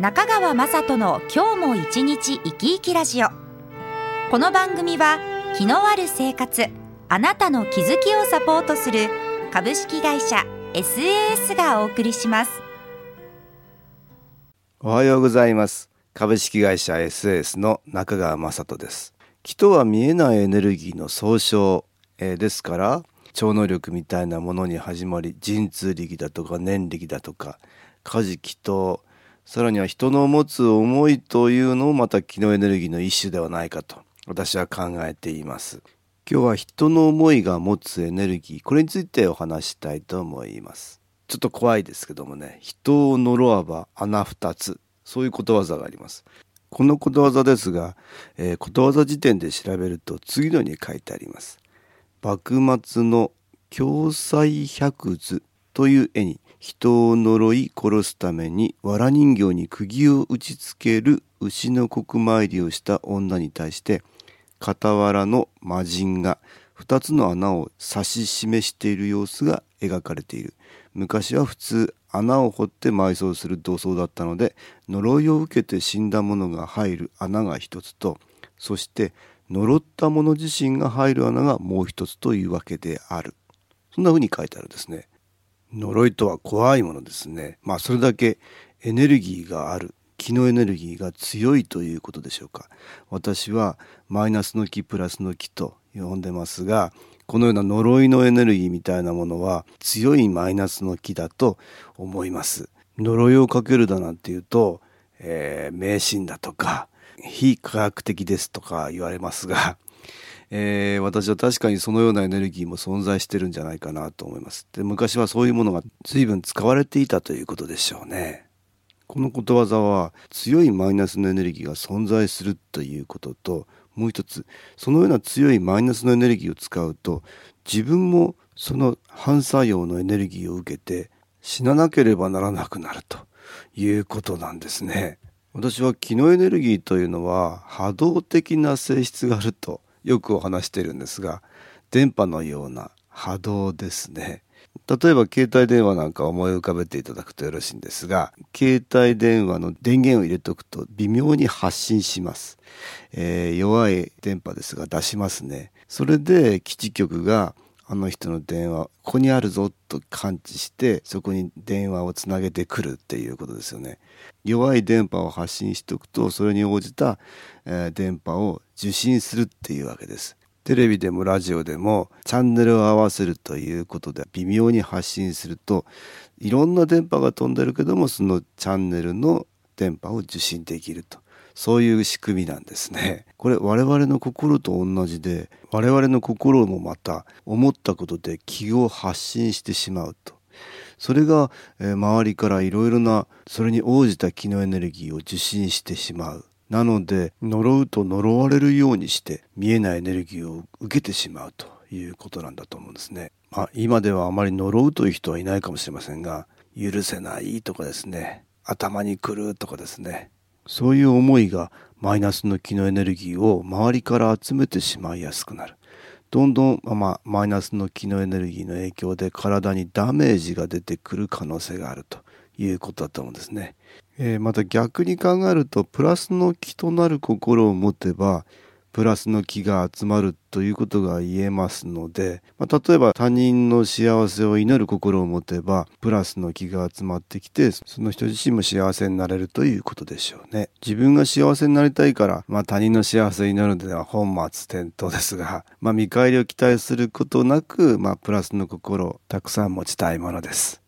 中川雅人の今日も一日生き生きラジオ。この番組は気のある生活あなたの気づきをサポートする株式会社 SAS がお送りします。おはようございます。株式会社 SAS の中川雅人です。気とは見えないエネルギーの総称、えー、ですから超能力みたいなものに始まり神通力だとか念力だとか家事気とさらには人の持つ思いというのもまた気のエネルギーの一種ではないかと私は考えています。今日は人の思いが持つエネルギーこれについてお話したいと思います。ちょっと怖いですけどもね人を呪わば穴二つそういうことわざがあります。このことわざですが、えー、ことわざ辞典で調べると次のように書いてあります。幕末の共済百図という絵に人を呪い殺すために藁人形に釘を打ちつける牛の国参りをした女に対して傍らの魔人が2つの穴を指し示している様子が描かれている。昔は普通穴を掘って埋葬する土葬だったので呪いを受けて死んだ者が入る穴が一つとそして呪った者自身が入る穴がもう一つというわけである。そんな風に書いてあるんですね。呪いとは怖いものですね。まあそれだけエネルギーがある。気のエネルギーが強いということでしょうか。私はマイナスの気プラスの気と呼んでますが、このような呪いのエネルギーみたいなものは強いマイナスの気だと思います。呪いをかけるだなんていうと、えー、迷信だとか非科学的ですとか言われますがえー、私は確かにそのようなエネルギーも存在してるんじゃないかなと思います。で昔はそういうものが随分使われていたということでしょうね。このことわざは強いマイナスのエネルギーが存在するということともう一つそのような強いマイナスのエネルギーを使うと自分もその反作用のエネルギーを受けて死ななければならなくなるということなんですね。私は気のエネルギーというのは波動的な性質があるとよくお話してるんですが電波のような波動ですね。例えば携帯電話なんか思い浮かべていただくとよろしいんですが携帯電話の電源を入れておくと微妙に発信します、えー、弱い電波ですが出しますね。それで基地局があの人の電話ここにあるぞと感知してそこに電話をつなげてくるっていうことですよね。弱い電波を発信しておくとそれに応じた、えー、電波を受信するっていうわけですテレビでもラジオでもチャンネルを合わせるということで微妙に発信するといろんな電波が飛んでるけどもそのチャンネルの電波を受信できるとそういう仕組みなんですね。これ我々の心と同じで我々の心もまた思ったことで気を発信してしまうと。それが、え、周りからいろいろなそれに応じた気のエネルギーを受信してしまう。なので呪うと呪われるようにして見えないエネルギーを受けてしまうということなんだと思うんですね。まあ今ではあまり呪うという人はいないかもしれませんが許せないとかですね頭にくるとかですねそういう思いがマイナスの気のエネルギーを周りから集めてしまいやすくなる。どんどん、まあ、マイナスの気のエネルギーの影響で体にダメージが出てくる可能性があるということだと思うんですね。えー、また逆に考えるとプラスの気となる心を持てばプラスの気が集まるということが言えますので、まあ、例えば他人の幸せを祈る心を持てばプラスの気が集まってきてその人自身も幸せになれるということでしょうね。自分が幸せになりたいから、まあ、他人の幸せを祈るのでは本末転倒ですが、まあ、見返りを期待することなく、まあ、プラスの心をたくさん持ちたいものです。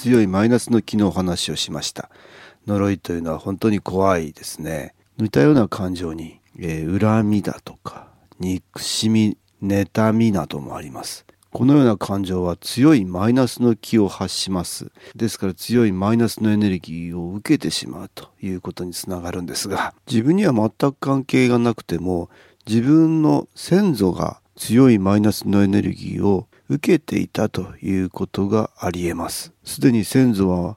強いマイナスの気の話をしました。呪いというのは本当に怖いですね。似たような感情に、えー、恨みだとか憎しみ妬みなどもあります。このような感情は強いマイナスの気を発します。ですから強いマイナスのエネルギーを受けてしまうということにつながるんですが自分には全く関係がなくても自分の先祖が強いマイナスのエネルギーを受けていたということがありえます。すでに先祖は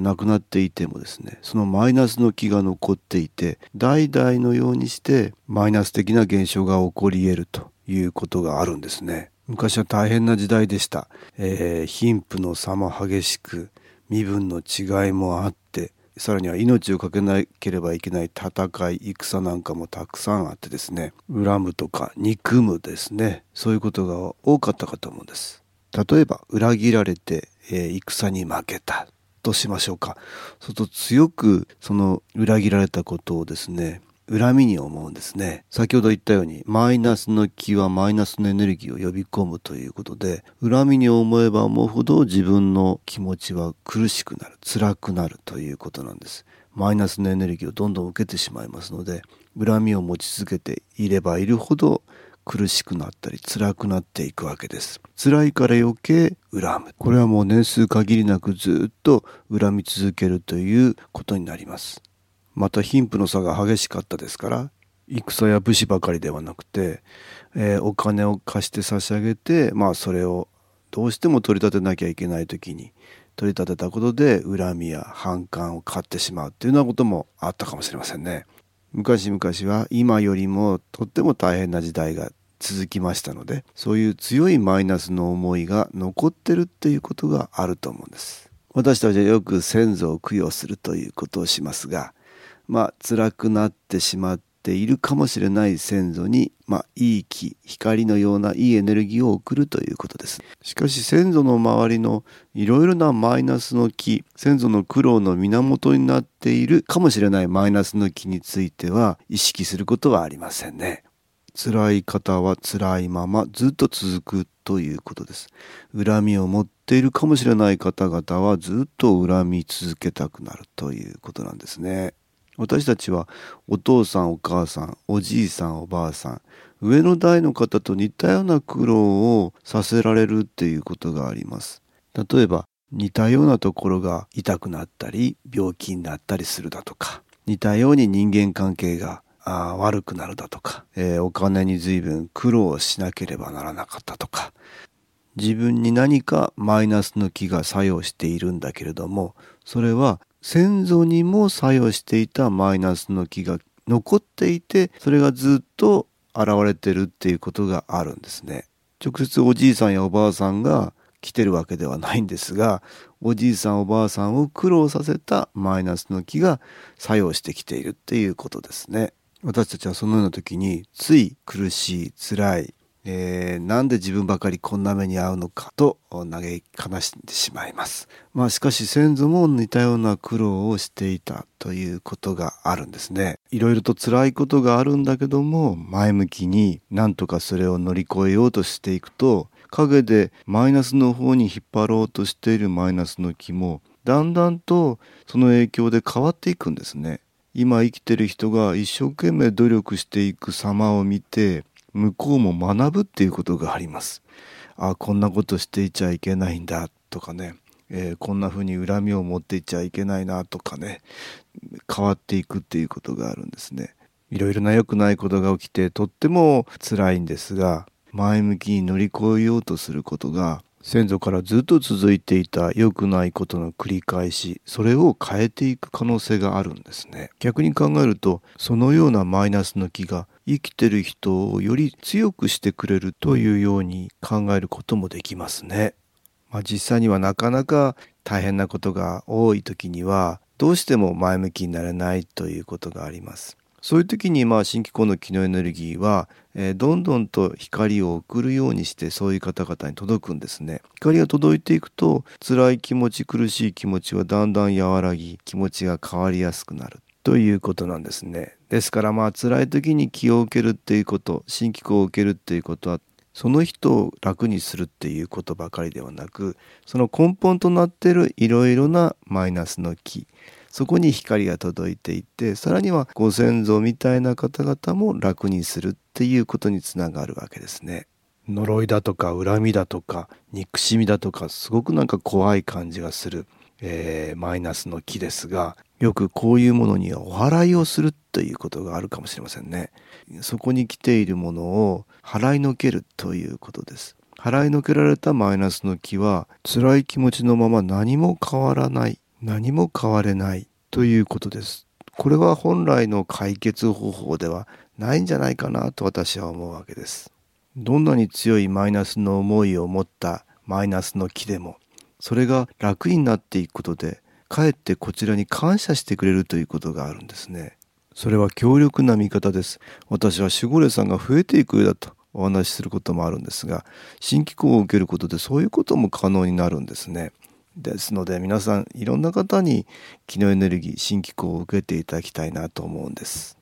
亡くなっていてもですね、そのマイナスの気が残っていて、代々のようにしてマイナス的な現象が起こり得るということがあるんですね。昔は大変な時代でした。えー、貧富の差も激しく、身分の違いもあって、さらには命を懸けなければいけない戦い戦なんかもたくさんあってですね恨むとか憎むですねそういうことが多かったかと思うんです。例えば裏切られて、えー、戦に負けたとしましょうか。そうすると強くその裏切られたことをですね恨みに思うんですね。先ほど言ったように、マイナスの気はマイナスのエネルギーを呼び込むということで、恨みに思えば思うほど自分の気持ちは苦しくなる、辛くなるということなんです。マイナスのエネルギーをどんどん受けてしまいますので、恨みを持ち続けていればいるほど苦しくなったり辛くなっていくわけです。辛いから余計恨む。これはもう年数限りなくずっと恨み続けるということになります。また貧富の差が激しかったですから戦や武士ばかりではなくて、えー、お金を貸して差し上げてまあそれをどうしても取り立てなきゃいけない時に取り立てたことで恨みや反感を買ってしまうっていうようなこともあったかもしれませんね。昔々は今よりもとっても大変な時代が続きましたのでそういう強いマイナスの思いが残ってるっていうことがあると思うんです。私たちはよく先祖を供養するということをしますがまあ辛くなってしまっているかもしれない先祖に、まあ、いい気光のようないいエネルギーを送るということです。しかし先祖の周りのいろいろなマイナスの気先祖の苦労の源になっているかもしれないマイナスの気については意識することはありませんね。辛い方は辛いままずっと続くということです。恨みを持っているかもしれない方々はずっと恨み続けたくなるということなんですね。私たちはお父さんお母さんおじいさんおばあさん上の代の方と似たような苦労をさせられるっていうことがあります。例えば似たようなところが痛くなったり病気になったりするだとか似たように人間関係があ悪くなるだとか、えー、お金に随分苦労しなければならなかったとか自分に何かマイナスの気が作用しているんだけれどもそれは先祖にも作用していたマイナスの気が残っていてそれがずっと現れてるっていうことがあるんですね。直接おじいさんやおばあさんが来てるわけではないんですがおじいさんおばあさんを苦労させたマイナスの気が作用してきているっていうことですね。私たちはそのような時につい苦しい辛いえー、なんで自分ばかりこんな目に遭うのかと嘆き悲しんでしまいます。まあしかし先祖も似たような苦労をしていたということがあるんですね。いろいろと辛いことがあるんだけども前向きになんとかそれを乗り越えようとしていくと陰でマイナスの方に引っ張ろうとしているマイナスの気もだんだんとその影響で変わっていくんですね。今生きてる人が一生懸命努力していく様を見て向こうも学ぶっていうことがあります。あこんなことしていちゃいけないんだとかね、えー、こんな風に恨みを持っていっちゃいけないなとかね変わっていくっていうことがあるんですね。いろいろな良くないことが起きてとっても辛いんですが前向きに乗り越えようとすることが先祖からずっと続いていた良くないことの繰り返しそれを変えていく可能性があるんですね。逆に考えるとそのようなマイナスの気が生きてる人をより強くしてくれるというように考えることもできますね、まあ、実際にはなかなか大変なことが多い時にはどうしても前向きになれないということがあります。そういう時にまあ新機構の機能エネルギーは、えー、どんどんと光を送るようにしてそういう方々に届くんですね。光が届いていくと辛い気持ち苦しい気持ちはだんだん和らぎ気持ちが変わりやすくなるということなんですね。ですからまあ辛い時に気を受けるっていうこと新機構を受けるっていうことはその人を楽にするっていうことばかりではなくその根本となっているいろいろなマイナスの気そこに光が届いていてさらにはご先祖みたいな方々も楽にするっていうことにつながるわけですね。呪いだとか恨みだとか憎しみだとかすごくなんか怖い感じがする、えー、マイナスの木ですがよくこういうものにはお祓いをするということがあるかもしれませんね。そこに来ているものを払いのけるということです。払いのけられたマイナスの木は辛い気持ちのまま何も変わらない何も変われないということです。これは本来の解決方法ではないんじゃないかなと私は思うわけです。どんなに強いマイナスの思いを持ったマイナスの木でもそれが楽になっていくことでかえってこちらに感謝してくれるということがあるんですね。それは強力な味方です。私は守護霊さんが増えていく上だとお話しすることもあるんですが、新機構を受けることでそういうことも可能になるんですね。ですので皆さんいろんな方に気のエネルギー新機構を受けていただきたいなと思うんです。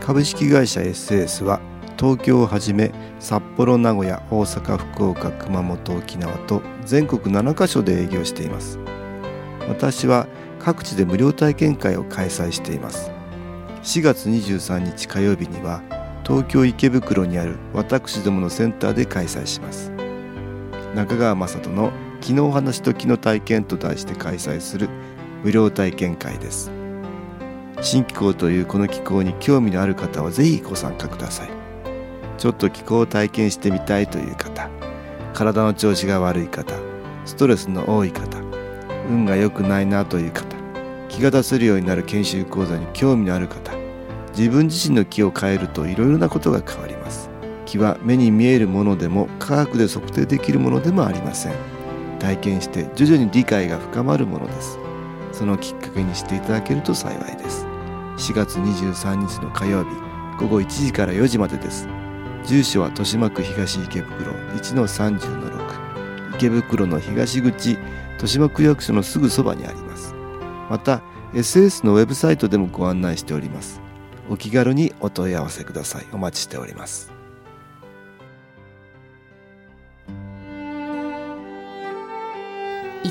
株式会社 SS は東京をはじめ札幌名古屋大阪福岡熊本沖縄と全国7カ所で営業しています。私は各地で無料体験会を開催しています。4月23日火曜日には東京池袋にある私どものセンターで開催します。中川雅人の「気の話と気の体験」と題して開催する無料体験会です。新気候というこの気候に興味のある方はぜひご参加ください。ちょっと気候を体験してみたいという方体の調子が悪い方ストレスの多い方運が良くないなという方気が出せるようになる研修講座に興味のある方自分自身の気を変えるといろいろなことが変わります。気は目に見えるものでも科学で測定できるものでもありません。体験して徐々に理解が深まるものです。そのきっかけにしていただけると幸いです。4月23日の火曜日午後1時から4時までです。住所は豊島区東池袋1-30-6池袋の東口豊島区役所のすぐそばにあります。また SS のウェブサイトでもご案内しております。お気軽にお問い合わせください。お待ちしております。